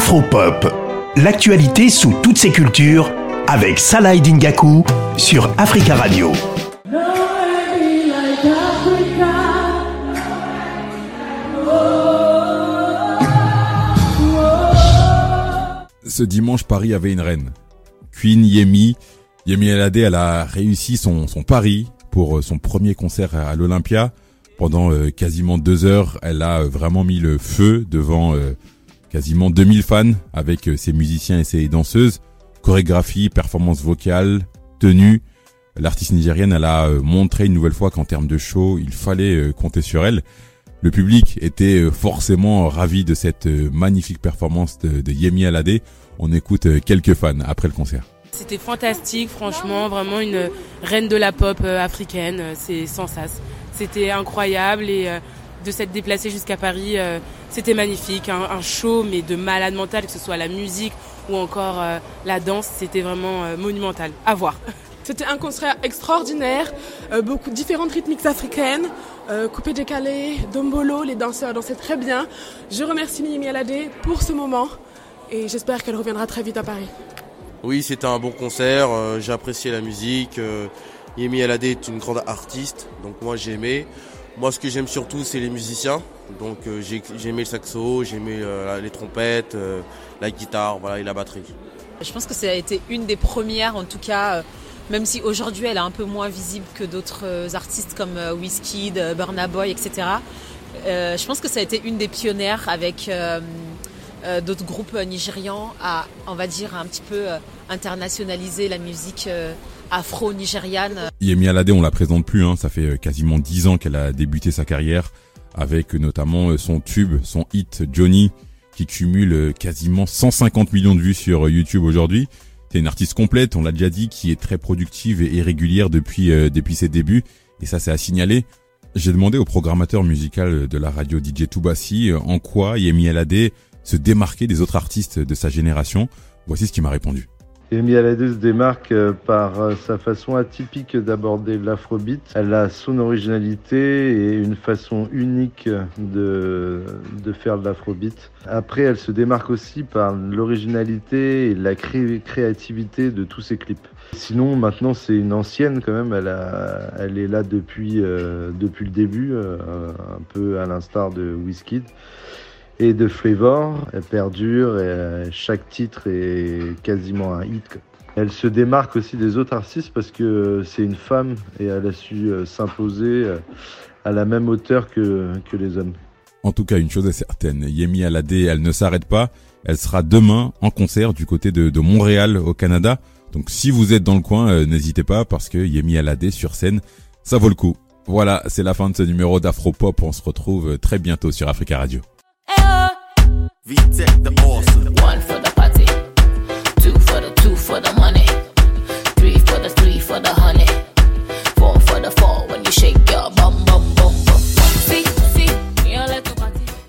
Afropop, l'actualité sous toutes ses cultures avec Salah Dingaku sur Africa Radio. Ce dimanche, Paris avait une reine. Queen Yemi. Yemi Alade, elle a réussi son, pari pour euh, son premier concert à l'Olympia. Pendant euh, quasiment deux heures, elle a euh, vraiment mis le feu devant quasiment 2000 fans avec ses musiciens et ses danseuses. Chorégraphie, performance vocale, tenue. L'artiste nigérienne, elle a montré une nouvelle fois qu'en termes de show, il fallait compter sur elle. Le public était forcément ravi de cette magnifique performance de, Yemi Alade. On écoute quelques fans après le concert. C'était fantastique, franchement, vraiment une reine de la pop euh, africaine, euh, c'est sans sas. C'était incroyable et euh, de s'être déplacée jusqu'à Paris, c'était magnifique, un, show mais de malade mental, que ce soit la musique ou encore la danse, c'était vraiment monumental. À voir. C'était un concert extraordinaire, beaucoup de différentes rythmiques africaines, coupé décalé, dombolo, les danseurs dansaient très bien. Je remercie Mimi Alade pour ce moment et j'espère qu'elle reviendra très vite à Paris. Oui, c'était un bon concert, euh, j'ai apprécié la musique. Euh, Yemi Alade est une grande artiste, donc moi j'ai aimé. Moi ce que j'aime surtout c'est les musiciens, donc euh, j'ai aimé le saxo, j'ai aimé les trompettes, la guitare voilà, et la batterie. Je pense que ça a été une des premières en tout cas, même si aujourd'hui elle est un peu moins visible que d'autres artistes comme Wizkid, Burna Boy, etc. je pense que ça a été une des pionnières avec euh, d'autres groupes nigérians à, on va dire, un petit peu euh, internationaliser la musique euh, afro-nigériane. Yemi Alade, on la présente plus, hein. ça fait quasiment dix ans qu'elle a débuté sa carrière avec notamment son tube, son hit Johnny, qui cumule quasiment 150 millions de vues sur YouTube aujourd'hui. C'est une artiste complète, on l'a déjà dit, qui est très productive et régulière depuis depuis ses débuts, et ça c'est à signaler. J'ai demandé au programmateur musical de la radio DJ Toubassi en quoi Yemi Alade se démarquer des autres artistes de sa génération Voici ce qu'il m'a répondu. Amy Alade se démarque euh, par euh, sa façon atypique d'aborder l'afrobeat. Elle a son originalité et une façon unique de, faire de l'afrobeat. Après, elle se démarque aussi par l'originalité et la créativité de tous ses clips. Sinon, maintenant, c'est une ancienne quand même. Elle, est là depuis, euh, depuis le début, un peu à l'instar de Wizkid et de flavor. Elle perdure et euh, chaque titre est quasiment un hit. Elle se démarque aussi des autres artistes parce que c'est une femme et elle a su euh, s'imposer euh, à la même hauteur que, que les hommes. En tout cas, une chose est certaine, Yemi Alade, elle ne s'arrête pas. Elle sera demain en concert du côté de, Montréal au Canada. Donc si vous êtes dans le coin, n'hésitez pas parce que Yemi Alade sur scène, ça vaut le coup. Voilà, c'est la fin de ce numéro d'Afropop. On se retrouve très bientôt sur Africa Radio. Uh. V-Tech the awesome.